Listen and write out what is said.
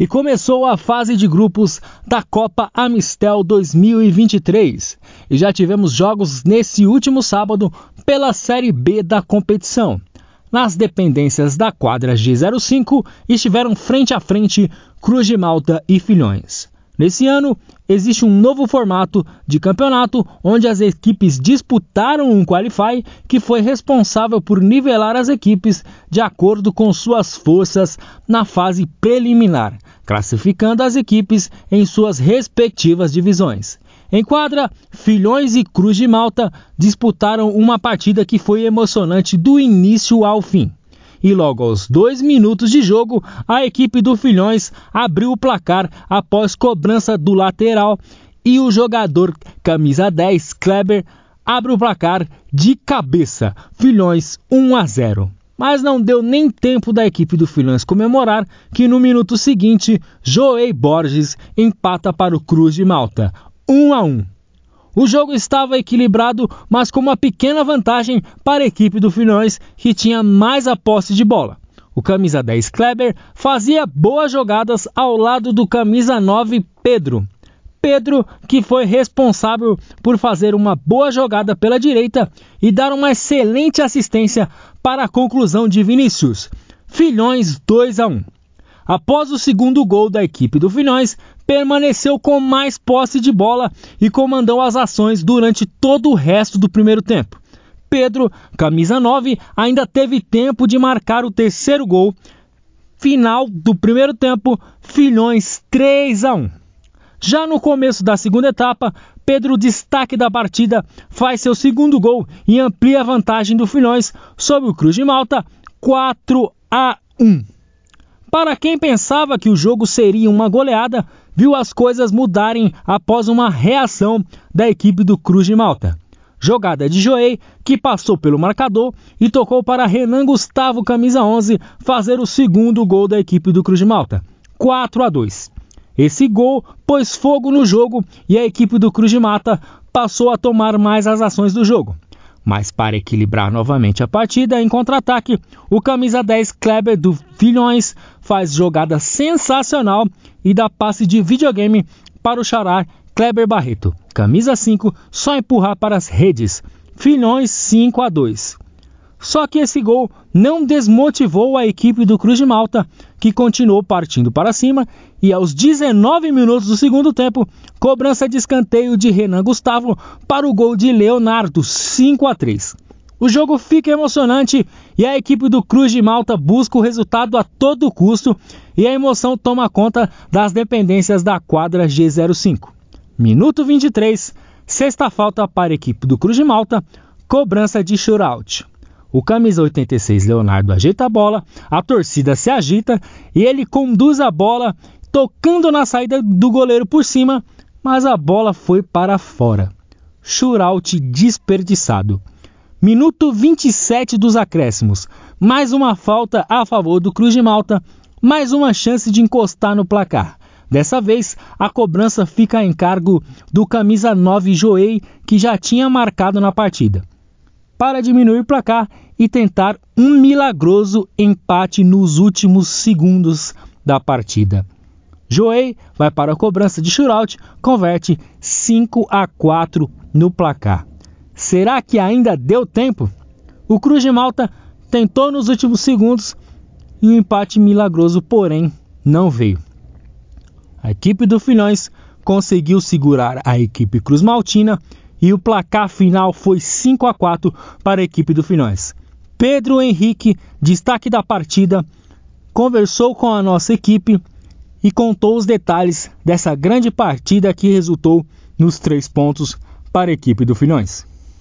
e começou a fase de grupos da Copa Amistel 2023. E já tivemos jogos nesse último sábado pela Série B da competição. Nas dependências da quadra G05 estiveram frente a frente Cruz de Malta e Filhões. Nesse ano, existe um novo formato de campeonato onde as equipes disputaram um qualify que foi responsável por nivelar as equipes de acordo com suas forças na fase preliminar, classificando as equipes em suas respectivas divisões. Em quadra, Filhões e Cruz de Malta disputaram uma partida que foi emocionante do início ao fim e logo aos dois minutos de jogo, a equipe do Filhões abriu o placar após cobrança do lateral e o jogador camisa 10, Kleber, abre o placar de cabeça. Filhões 1 a 0. Mas não deu nem tempo da equipe do Filhões comemorar que no minuto seguinte, Joey Borges empata para o Cruz de Malta, 1 a 1. O jogo estava equilibrado, mas com uma pequena vantagem para a equipe do Filhões, que tinha mais a posse de bola. O camisa 10 Kleber fazia boas jogadas ao lado do camisa 9 Pedro. Pedro, que foi responsável por fazer uma boa jogada pela direita e dar uma excelente assistência para a conclusão de Vinícius. Filhões 2 a 1. Após o segundo gol da equipe do Filhões, permaneceu com mais posse de bola e comandou as ações durante todo o resto do primeiro tempo. Pedro, camisa 9, ainda teve tempo de marcar o terceiro gol. Final do primeiro tempo, Filhões 3 a 1. Já no começo da segunda etapa, Pedro, destaque da partida, faz seu segundo gol e amplia a vantagem do Filhões sobre o Cruz de Malta 4 a 1. Para quem pensava que o jogo seria uma goleada, viu as coisas mudarem após uma reação da equipe do Cruz de Malta. Jogada de Joey, que passou pelo marcador e tocou para Renan Gustavo, camisa 11, fazer o segundo gol da equipe do Cruz de Malta. 4 a 2. Esse gol pôs fogo no jogo e a equipe do Cruz de Mata passou a tomar mais as ações do jogo. Mas para equilibrar novamente a partida em contra-ataque, o camisa 10 Kleber do Filhões faz jogada sensacional e dá passe de videogame para o xará Kleber Barreto. Camisa 5, só empurrar para as redes. Filhões 5 a 2. Só que esse gol não desmotivou a equipe do Cruz de Malta, que continuou partindo para cima e aos 19 minutos do segundo tempo, cobrança de escanteio de Renan Gustavo para o gol de Leonardo 5 a 3. O jogo fica emocionante e a equipe do Cruz de Malta busca o resultado a todo custo e a emoção toma conta das dependências da quadra G05. Minuto 23, sexta falta para a equipe do Cruz de Malta, cobrança de shootout. O camisa 86 Leonardo ajeita a bola, a torcida se agita e ele conduz a bola tocando na saída do goleiro por cima, mas a bola foi para fora. Shootout desperdiçado. Minuto 27 dos acréscimos. Mais uma falta a favor do Cruz de Malta. Mais uma chance de encostar no placar. Dessa vez, a cobrança fica em cargo do camisa 9 Joey, que já tinha marcado na partida. Para diminuir o placar e tentar um milagroso empate nos últimos segundos da partida. Joey vai para a cobrança de shootout, converte 5 a 4 no placar. Será que ainda deu tempo? O Cruz de Malta tentou nos últimos segundos e um empate milagroso, porém, não veio. A equipe do Filhões conseguiu segurar a equipe Cruz Maltina e o placar final foi 5 a 4 para a equipe do Filhões. Pedro Henrique, destaque da partida, conversou com a nossa equipe e contou os detalhes dessa grande partida que resultou nos três pontos para a equipe do Filhões.